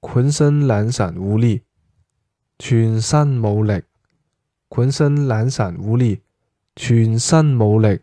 浑身懒散无力，全身冇力，浑身懒散无力，全身冇力。